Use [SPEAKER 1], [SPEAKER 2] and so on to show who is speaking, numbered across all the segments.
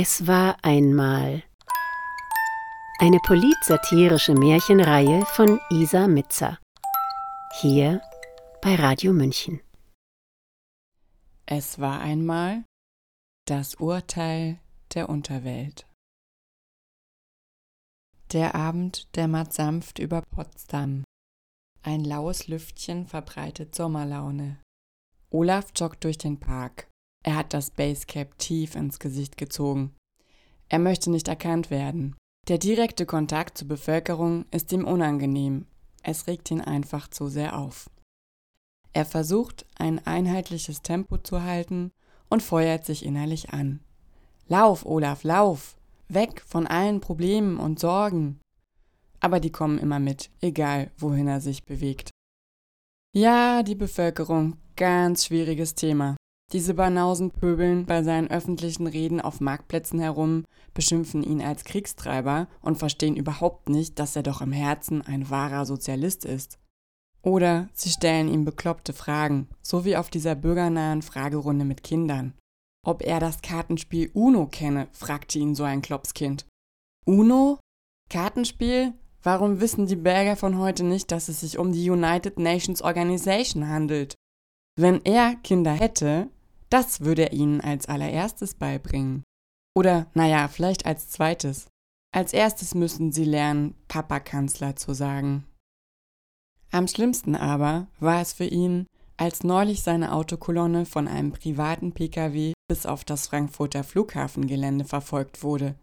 [SPEAKER 1] Es war einmal eine politsatirische Märchenreihe von Isa Mitzer. Hier bei Radio München.
[SPEAKER 2] Es war einmal das Urteil der Unterwelt. Der Abend dämmert sanft über Potsdam. Ein laues Lüftchen verbreitet Sommerlaune. Olaf joggt durch den Park. Er hat das Basecap tief ins Gesicht gezogen. Er möchte nicht erkannt werden. Der direkte Kontakt zur Bevölkerung ist ihm unangenehm. Es regt ihn einfach zu sehr auf. Er versucht, ein einheitliches Tempo zu halten und feuert sich innerlich an. Lauf, Olaf, lauf! Weg von allen Problemen und Sorgen! Aber die kommen immer mit, egal wohin er sich bewegt. Ja, die Bevölkerung, ganz schwieriges Thema. Diese Banausen pöbeln bei seinen öffentlichen Reden auf Marktplätzen herum, beschimpfen ihn als Kriegstreiber und verstehen überhaupt nicht, dass er doch im Herzen ein wahrer Sozialist ist. Oder sie stellen ihm bekloppte Fragen, so wie auf dieser bürgernahen Fragerunde mit Kindern. Ob er das Kartenspiel Uno kenne, fragte ihn so ein Klopskind. Uno? Kartenspiel? Warum wissen die Belgier von heute nicht, dass es sich um die United Nations Organization handelt? Wenn er Kinder hätte, das würde er ihnen als allererstes beibringen. Oder, naja, vielleicht als zweites. Als erstes müssten sie lernen, Papa Kanzler zu sagen. Am schlimmsten aber war es für ihn, als neulich seine Autokolonne von einem privaten Pkw bis auf das Frankfurter Flughafengelände verfolgt wurde.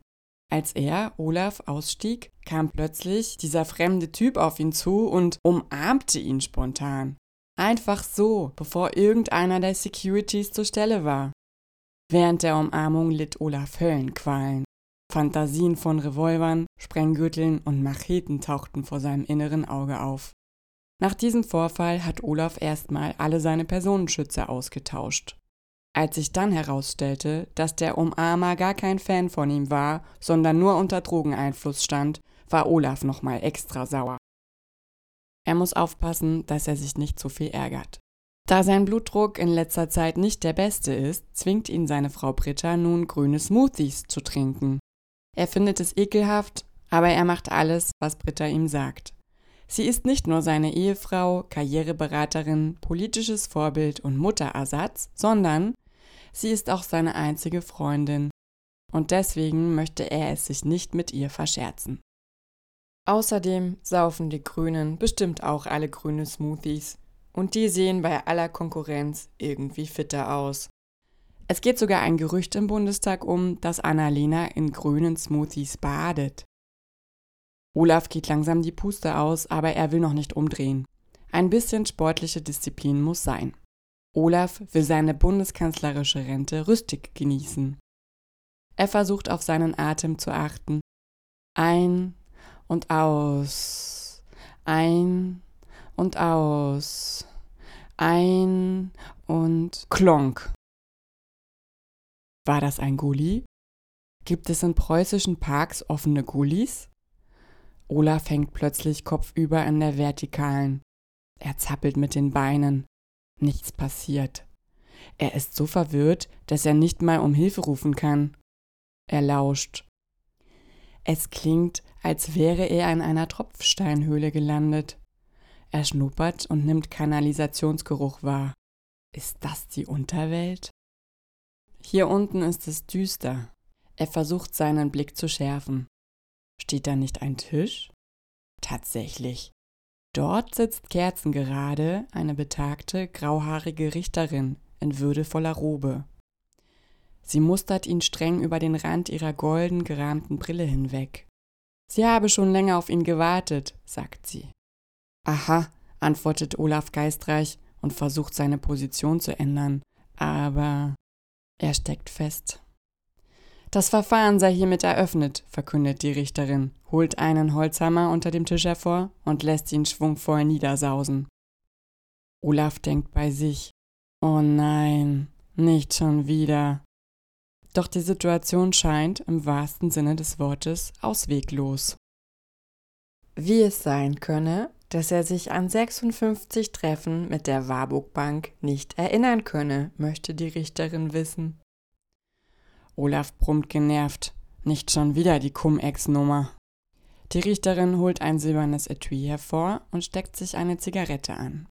[SPEAKER 2] Als er, Olaf, ausstieg, kam plötzlich dieser fremde Typ auf ihn zu und umarmte ihn spontan. Einfach so, bevor irgendeiner der Securities zur Stelle war. Während der Umarmung litt Olaf Höllenqualen. Fantasien von Revolvern, Sprenggürteln und Macheten tauchten vor seinem inneren Auge auf. Nach diesem Vorfall hat Olaf erstmal alle seine Personenschützer ausgetauscht. Als sich dann herausstellte, dass der Umarmer gar kein Fan von ihm war, sondern nur unter Drogeneinfluss stand, war Olaf nochmal extra sauer. Er muss aufpassen, dass er sich nicht zu viel ärgert. Da sein Blutdruck in letzter Zeit nicht der beste ist, zwingt ihn seine Frau Britta nun grüne Smoothies zu trinken. Er findet es ekelhaft, aber er macht alles, was Britta ihm sagt. Sie ist nicht nur seine Ehefrau, Karriereberaterin, politisches Vorbild und Mutterersatz, sondern sie ist auch seine einzige Freundin. Und deswegen möchte er es sich nicht mit ihr verscherzen. Außerdem saufen die Grünen bestimmt auch alle grüne Smoothies. Und die sehen bei aller Konkurrenz irgendwie fitter aus. Es geht sogar ein Gerücht im Bundestag um, dass Annalena in grünen Smoothies badet. Olaf geht langsam die Puste aus, aber er will noch nicht umdrehen. Ein bisschen sportliche Disziplin muss sein. Olaf will seine bundeskanzlerische Rente rüstig genießen. Er versucht auf seinen Atem zu achten. Ein und aus. Ein und aus. Ein und klonk. War das ein Gulli? Gibt es in preußischen Parks offene Gullis? Olaf hängt plötzlich kopfüber in der Vertikalen. Er zappelt mit den Beinen. Nichts passiert. Er ist so verwirrt, dass er nicht mal um Hilfe rufen kann. Er lauscht. Es klingt, als wäre er in einer Tropfsteinhöhle gelandet. Er schnuppert und nimmt Kanalisationsgeruch wahr. Ist das die Unterwelt? Hier unten ist es düster. Er versucht seinen Blick zu schärfen. Steht da nicht ein Tisch? Tatsächlich. Dort sitzt kerzengerade eine betagte, grauhaarige Richterin in würdevoller Robe. Sie mustert ihn streng über den Rand ihrer golden gerahmten Brille hinweg. Sie habe schon länger auf ihn gewartet, sagt sie. Aha, antwortet Olaf geistreich und versucht seine Position zu ändern, aber er steckt fest. Das Verfahren sei hiermit eröffnet, verkündet die Richterin, holt einen Holzhammer unter dem Tisch hervor und lässt ihn schwungvoll niedersausen. Olaf denkt bei sich, oh nein, nicht schon wieder. Doch die Situation scheint im wahrsten Sinne des Wortes ausweglos. Wie es sein könne, dass er sich an 56 Treffen mit der Warburg Bank nicht erinnern könne, möchte die Richterin wissen. Olaf brummt genervt. Nicht schon wieder die Cum-Ex-Nummer. Die Richterin holt ein silbernes Etui hervor und steckt sich eine Zigarette an.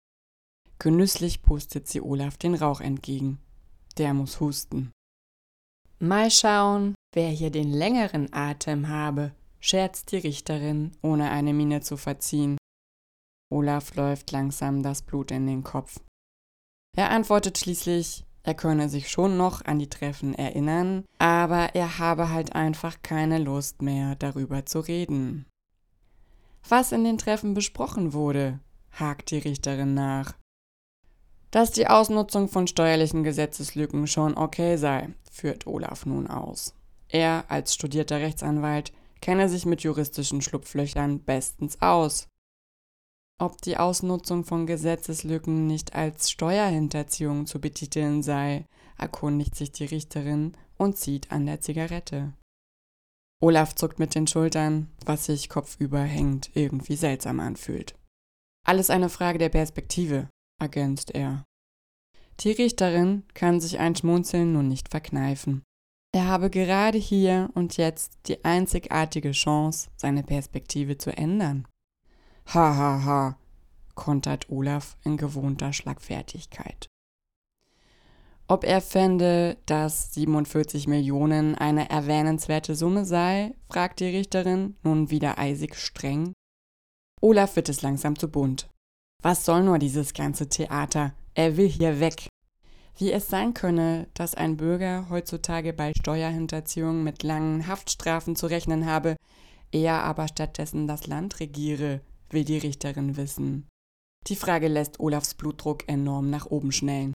[SPEAKER 2] Genüsslich pustet sie Olaf den Rauch entgegen. Der muss husten. Mal schauen, wer hier den längeren Atem habe, scherzt die Richterin, ohne eine Miene zu verziehen. Olaf läuft langsam das Blut in den Kopf. Er antwortet schließlich, er könne sich schon noch an die Treffen erinnern, aber er habe halt einfach keine Lust mehr, darüber zu reden. Was in den Treffen besprochen wurde, hakt die Richterin nach. Dass die Ausnutzung von steuerlichen Gesetzeslücken schon okay sei, führt Olaf nun aus. Er als studierter Rechtsanwalt kenne sich mit juristischen Schlupflöchern bestens aus. Ob die Ausnutzung von Gesetzeslücken nicht als Steuerhinterziehung zu betiteln sei, erkundigt sich die Richterin und zieht an der Zigarette. Olaf zuckt mit den Schultern, was sich kopfüber hängt, irgendwie seltsam anfühlt. Alles eine Frage der Perspektive, ergänzt er. Die Richterin kann sich ein Schmunzeln nun nicht verkneifen. Er habe gerade hier und jetzt die einzigartige Chance, seine Perspektive zu ändern. Ha ha ha, kontert Olaf in gewohnter Schlagfertigkeit. Ob er fände, dass 47 Millionen eine erwähnenswerte Summe sei, fragt die Richterin, nun wieder eisig streng. Olaf wird es langsam zu bunt. Was soll nur dieses ganze Theater? Er will hier weg. Wie es sein könne, dass ein Bürger heutzutage bei Steuerhinterziehung mit langen Haftstrafen zu rechnen habe, er aber stattdessen das Land regiere, will die Richterin wissen. Die Frage lässt Olafs Blutdruck enorm nach oben schnellen.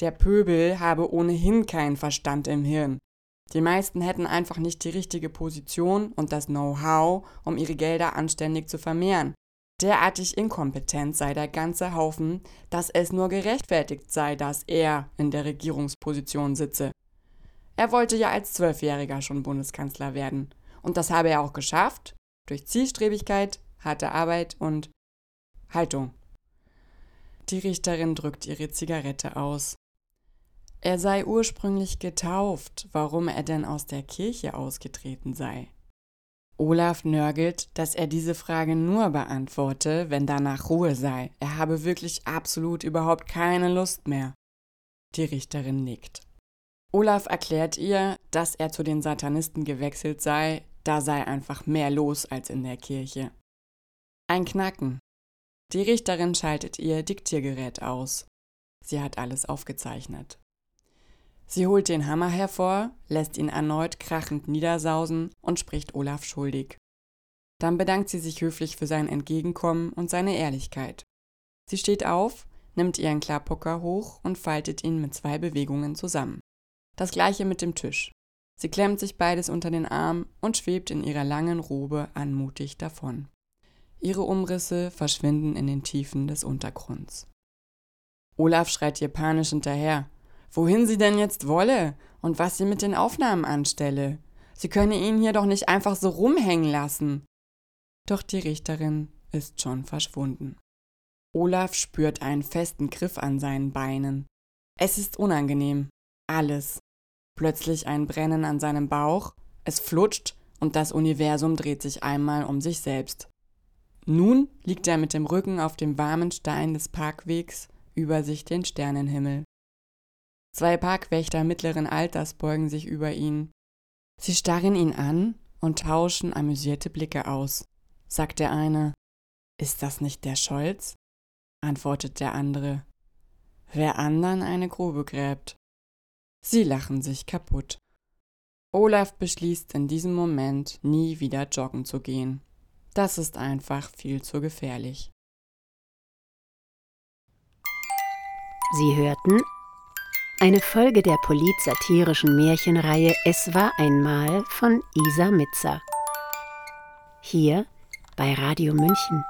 [SPEAKER 2] Der Pöbel habe ohnehin keinen Verstand im Hirn. Die meisten hätten einfach nicht die richtige Position und das Know-how, um ihre Gelder anständig zu vermehren. Derartig inkompetent sei der ganze Haufen, dass es nur gerechtfertigt sei, dass er in der Regierungsposition sitze. Er wollte ja als Zwölfjähriger schon Bundeskanzler werden. Und das habe er auch geschafft, durch Zielstrebigkeit, harte Arbeit und Haltung. Die Richterin drückt ihre Zigarette aus. Er sei ursprünglich getauft, warum er denn aus der Kirche ausgetreten sei. Olaf nörgelt, dass er diese Frage nur beantworte, wenn danach Ruhe sei. Er habe wirklich absolut überhaupt keine Lust mehr. Die Richterin nickt. Olaf erklärt ihr, dass er zu den Satanisten gewechselt sei, da sei einfach mehr los als in der Kirche. Ein Knacken. Die Richterin schaltet ihr Diktiergerät aus. Sie hat alles aufgezeichnet. Sie holt den Hammer hervor, lässt ihn erneut krachend niedersausen und spricht Olaf schuldig. Dann bedankt sie sich höflich für sein Entgegenkommen und seine Ehrlichkeit. Sie steht auf, nimmt ihren Klarpocker hoch und faltet ihn mit zwei Bewegungen zusammen. Das gleiche mit dem Tisch. Sie klemmt sich beides unter den Arm und schwebt in ihrer langen Robe anmutig davon. Ihre Umrisse verschwinden in den Tiefen des Untergrunds. Olaf schreit ihr panisch hinterher wohin sie denn jetzt wolle und was sie mit den Aufnahmen anstelle. Sie könne ihn hier doch nicht einfach so rumhängen lassen. Doch die Richterin ist schon verschwunden. Olaf spürt einen festen Griff an seinen Beinen. Es ist unangenehm. Alles. Plötzlich ein Brennen an seinem Bauch, es flutscht und das Universum dreht sich einmal um sich selbst. Nun liegt er mit dem Rücken auf dem warmen Stein des Parkwegs über sich den Sternenhimmel. Zwei Parkwächter mittleren Alters beugen sich über ihn. Sie starren ihn an und tauschen amüsierte Blicke aus. Sagt der eine, ist das nicht der Scholz? antwortet der andere. Wer andern eine Grube gräbt. Sie lachen sich kaputt. Olaf beschließt in diesem Moment, nie wieder joggen zu gehen. Das ist einfach viel zu gefährlich.
[SPEAKER 1] Sie hörten eine Folge der politsatirischen Märchenreihe Es war einmal von Isa Mitzer. Hier bei Radio München.